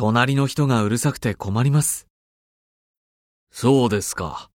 隣の人がうるさくて困ります。そうですか。